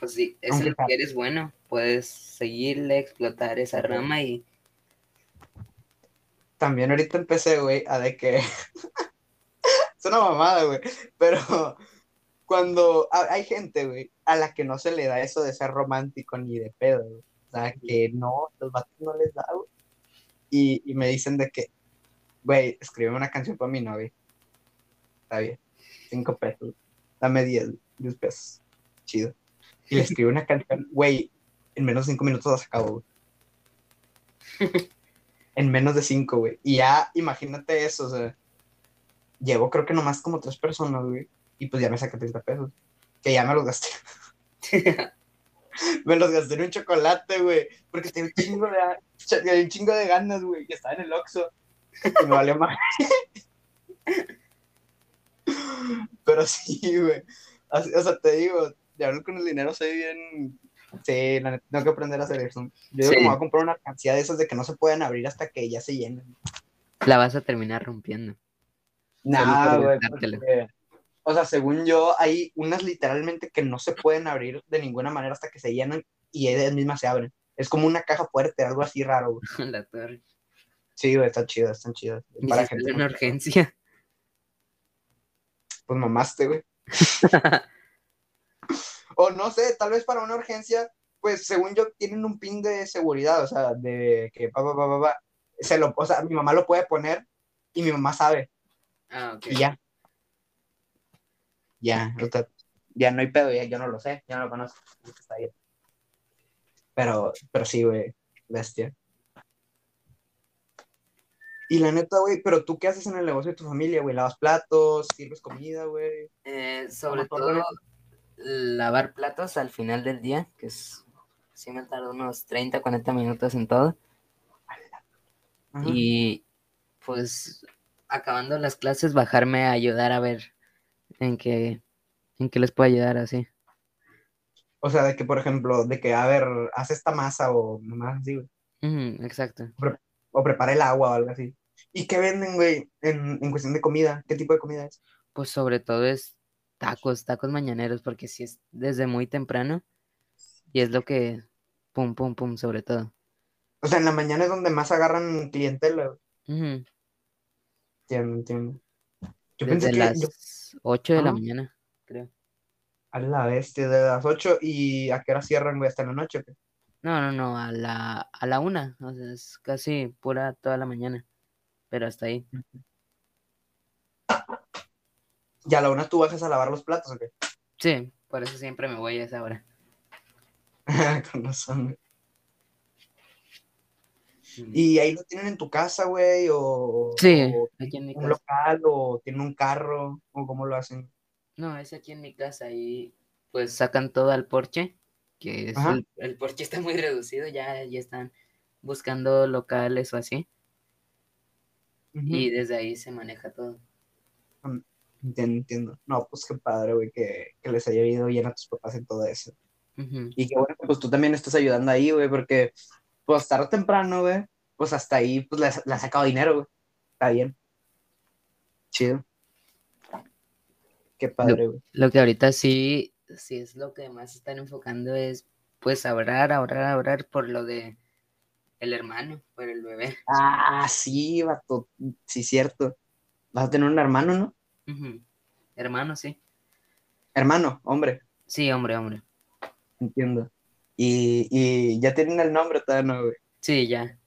Pues sí, es Aunque lo que eres bueno. Puedes seguirle, explotar esa rama y también ahorita empecé, güey, a de que. es una mamada, güey. Pero cuando ha- hay gente, güey, a la que no se le da eso de ser romántico ni de pedo, güey. O sea, que no, los vatos no les da, güey. Y, y me dicen de que, güey, escribe una canción para mi novia. Está bien. Cinco pesos. Dame diez, diez pesos. Chido. Y le escribe una canción, güey, en menos de cinco minutos la sacado, güey. en menos de cinco, güey. Y ya, imagínate eso, o sea, llevo creo que nomás como tres personas, güey. Y pues ya me saqué 30 pesos. Que ya me los gasté. me los gasté en un chocolate, güey. Porque tenía un chingo de, tenía un chingo de ganas, güey. Y estaba en el Oxxo. Y me valió más. Pero sí, güey. O sea, te digo, de hablar con el dinero soy bien. Sí, la neta, tengo que aprender a hacer eso. Yo digo Sí. que me voy a comprar una cantidad de esas de que no se pueden abrir hasta que ya se llenen. la vas a terminar rompiendo. Nah, güey, o sea, según yo, hay unas literalmente que no se pueden abrir de ninguna manera hasta que se llenan y ellas mismas se abren. Es como una caja fuerte, algo así raro, güey. la torre. Sí, güey, están chidas, están chidas. Para gente, una urgencia. pues mamaste, güey. O no sé, tal vez para una urgencia, pues según yo, tienen un pin de seguridad, o sea, de que pa, pa, pa, pa, pa. Se lo, o sea, mi mamá lo puede poner y mi mamá sabe. Ah, ok. Y ya. Ya, ya no hay pedo, ya yo no lo sé, ya no lo conozco. Está bien. Pero, pero sí, güey, bestia. Y la neta, güey, pero tú qué haces en el negocio de tu familia, güey? ¿Lavas platos? ¿Sirves comida, güey? Eh, sobre ¿Cómo todo todo? Lavar platos al final del día, que es, sí me tardo unos 30, 40 minutos en todo. Ajá. Y pues acabando las clases, bajarme a ayudar a ver en qué, en qué les puedo ayudar así. O sea, de que, por ejemplo, de que, a ver, haz esta masa o nomás así, güey. Exacto. O prepara el agua o algo así. ¿Y qué venden, güey, en, en cuestión de comida? ¿Qué tipo de comida es? Pues sobre todo es tacos, tacos mañaneros, porque sí es desde muy temprano y es lo que, pum, pum, pum, sobre todo. O sea, en la mañana es donde más agarran clientela, güey. Ujú, Entiendo, entiendo. Yo Desde pensé que las yo, 8 de la mañana, creo. a la bestia, de las 8 y a qué hora cierran, güey, hasta la noche. No, no, no, a la, a la una, o sea, es casi pura toda la mañana, pero hasta ahí. Y a la una tú bajas a lavar los platos, ¿o qué? Sí, por eso siempre me voy a esa hora. Con razón, güey. ¿Y ahí lo tienen en tu casa, güey? ¿O, Sí, o aquí en mi un casa. local? ¿O tienen un carro? ¿O cómo lo hacen? No, es aquí en mi casa y pues sacan todo al porche, que es el, el porche está muy reducido, ya, ya están buscando locales o así, y desde ahí se maneja todo. Entiendo, entiendo. No, pues qué padre, güey, que, que les haya ido bien a tus papás en todo eso. Y que bueno, pues tú también estás ayudando ahí, güey, porque pues tarde o temprano, güey, pues hasta ahí, pues le, has- sacado dinero, güey. Está bien. Chido. Qué padre, güey. Lo que ahorita sí, sí es lo que más están enfocando es pues ahorrar, ahorrar, ahorrar por lo de el hermano, por el bebé. Ah, sí, vato. Sí, cierto. Vas a tener un hermano, ¿no? Hermano, sí. Hermano, hombre. Sí, hombre, hombre. Entiendo. Y, y ya tienen el nombre todavía, ¿no, güey? Sí, ya.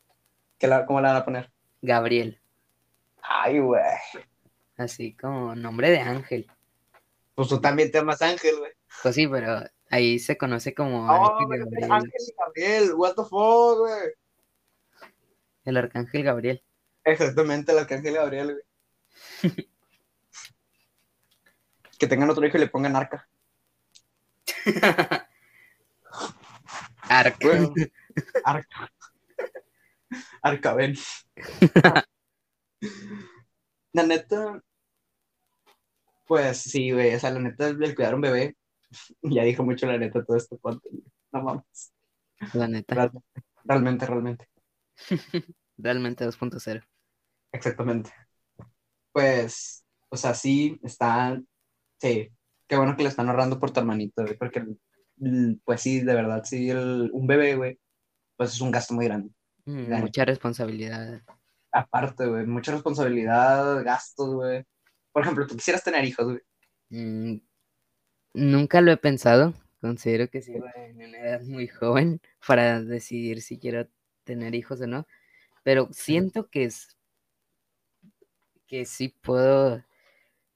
¿Qué la- ¿Cómo la van a poner? Gabriel. Ay, güey. Así como nombre de ángel. Pues tú también te llamas Ángel, güey. Pues sí, pero ahí se conoce como Oh, Ángel Gabriel. Ángel Gabriel, what the fuck, güey. El arcángel Gabriel. Exactamente, el arcángel Gabriel, güey. que tengan otro hijo y le pongan arca. Arca. Arca. Arca, ven. la neta, pues sí, güey. O sea, la neta, el cuidar a un bebé, ya dijo mucho la neta todo esto. No mames. La neta. Realmente, realmente, realmente. Realmente 2.0. Exactamente. Pues, o sea, sí, está, sí, qué bueno que le están ahorrando por tu hermanito, güey, porque, mm, pues sí, de verdad, sí, el- un bebé, güey, pues es un gasto muy grande. Mm. Mucha responsabilidad. Aparte, güey, mucha responsabilidad, gastos, güey. Por ejemplo, tú quisieras tener hijos, güey. Mm, Nunca lo he pensado. Considero que sigo en una edad muy joven para decidir si quiero tener hijos o no. Pero siento que es que sí puedo,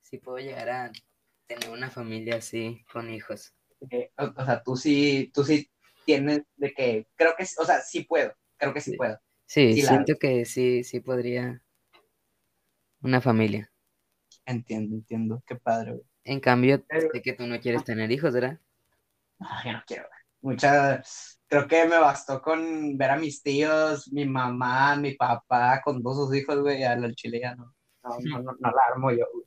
sí puedo llegar a tener una familia así con hijos. Eh, o, o sea, tú sí, tú sí tienes de que, creo que, o sea, sí puedo, creo que sí Sí. puedo. Sí, Sí, la- siento que sí, sí podría una familia. Entiendo, entiendo, qué padre, güey. En cambio, Pero- sé que tú no quieres tener hijos, ¿verdad? No, yo no quiero, güey. Mucha, creo que me bastó con ver a mis tíos, mi mamá, mi papá, con dos sus hijos, güey, al al chile ya no, no, no, no, no la armo yo, güey.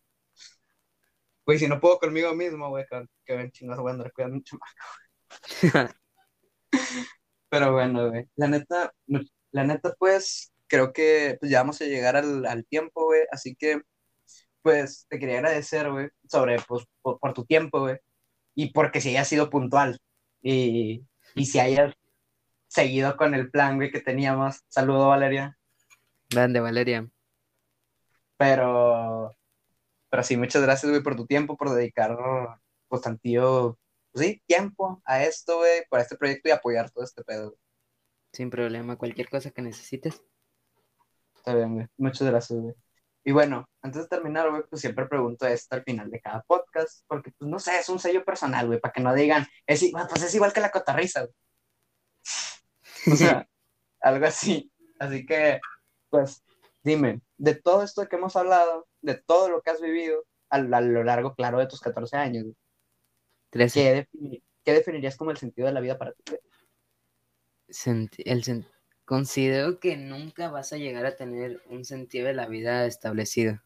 Güey, si no puedo conmigo mismo, güey, que, ven chingados voy a andar cuidando un chamaco. Pero bueno, güey, la neta, la neta, pues, creo que pues, ya vamos a llegar al, al tiempo, güey, así que, pues, te quería agradecer, güey, sobre, pues, por, por tu tiempo, güey, y porque si hayas sido puntual, y, y si hayas seguido con el plan, güey, que teníamos. Saludo, Valeria. Grande, Valeria. Pero, pero sí, muchas gracias, güey, por tu tiempo, por dedicar, pues, pues sí, tiempo a esto, güey, por este proyecto y apoyar todo este pedo. güey. Sin problema. Cualquier cosa que necesites. Está bien, güey. Muchas gracias, güey. Y bueno, antes de terminar, güey, pues siempre pregunto esto al final de cada podcast, porque, pues, no sé, es un sello personal, güey, para que no digan, es, i- pues es igual que la cotarriza, güey. O sea, algo así. Así que, pues, dime, de todo esto que hemos hablado, de todo lo que has vivido a, a lo largo, claro, de tus 14 años, güey, 13. ¿qué, defini- qué definirías como el sentido de la vida para ti? el sen- Considero que nunca vas a llegar a tener un sentido de la vida establecido.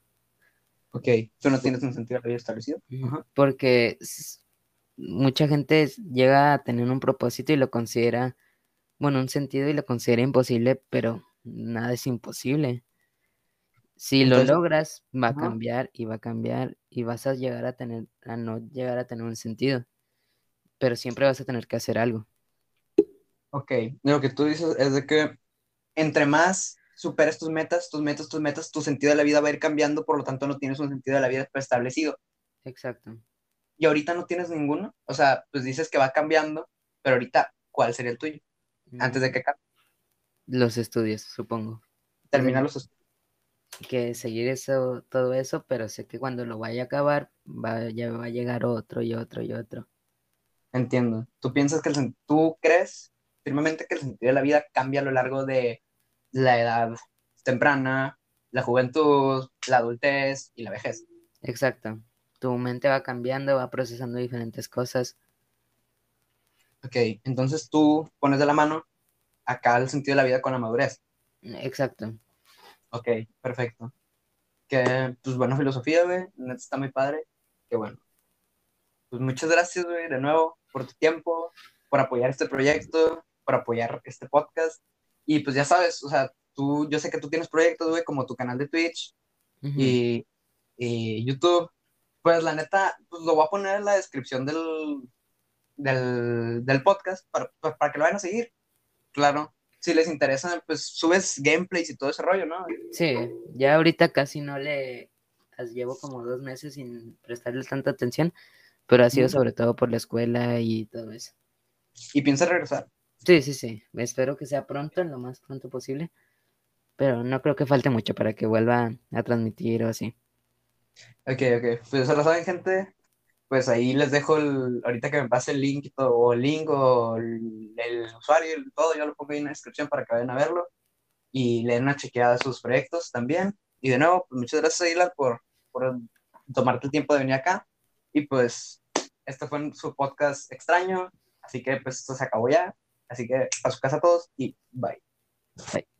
Ok, tú no tienes un sentido de la vida establecido. Ajá. Porque mucha gente llega a tener un propósito y lo considera, bueno, un sentido y lo considera imposible, pero nada es imposible. Si lo logras, va a cambiar y va a cambiar y vas a llegar a tener, a no llegar a tener un sentido. Pero siempre vas a tener que hacer algo. Ok, lo que tú dices es de que entre más superes tus metas, tus metas, tus metas, tu sentido de la vida va a ir cambiando, por lo tanto no tienes un sentido de la vida establecido. Exacto. Y ahorita no tienes ninguno. O sea, pues dices que va cambiando, pero ahorita, ¿cuál sería el tuyo? Antes de Mm, que ca- Los estudios, supongo. termine los estudios. Que seguir eso, todo eso, pero sé que cuando lo vaya a acabar, va, ya va a llegar otro y otro y otro. Entiendo. ¿Tú piensas que el, tú crees firmemente que el sentido de la vida cambia a lo largo de la edad temprana, la juventud, la adultez y la vejez? Exacto. Tu mente va cambiando, va procesando diferentes cosas. Ok, entonces tú pones de la mano acá el sentido de la vida con la madurez. Exacto. Ok, perfecto. Que, pues, buena filosofía, güey. Neta está muy padre. Qué bueno. Pues muchas gracias, güey, de nuevo, por tu tiempo, por apoyar este proyecto, por apoyar este podcast. Y pues ya sabes, o sea, tú, yo sé que tú tienes proyectos, güey, como tu canal de Twitch y, y YouTube. Pues la neta, pues lo voy a poner en la descripción del, del, del podcast para, para, para que lo vayan a seguir. Claro. Si les interesa, pues subes gameplays y todo ese rollo, ¿no? Sí, ya ahorita casi no le llevo como dos meses sin prestarle tanta atención, pero ha sido sobre todo por la escuela y todo eso. Y piensas regresar. Sí, sí, sí. Espero que sea pronto, lo más pronto posible. Pero no creo que falte mucho para que vuelva a transmitir o así. Ok, ok. Pues ya lo saben, gente. Pues ahí les dejo el, ahorita que me pase el link o el link o el, el usuario y todo, yo lo pongo ahí en la descripción para que vayan a verlo y le den una chequeada a sus proyectos también. Y de nuevo, pues muchas gracias, Ilan, por, por tomarte el tiempo de venir acá. Y pues, este fue su podcast extraño, así que pues esto se acabó ya. Así que a su casa todos y bye. Bye.